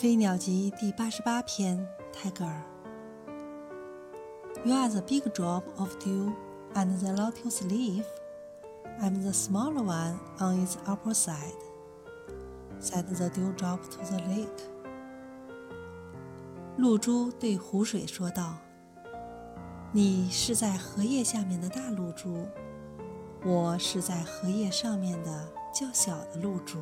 飞鸟集第八十八篇泰戈尔 you are the big drop of dew and the lotus leaf i'm the smaller one on its upper side said the dewdrop to the lake 露珠对湖水说道你是在荷叶下面的大露珠我是在荷叶上面的较小的露珠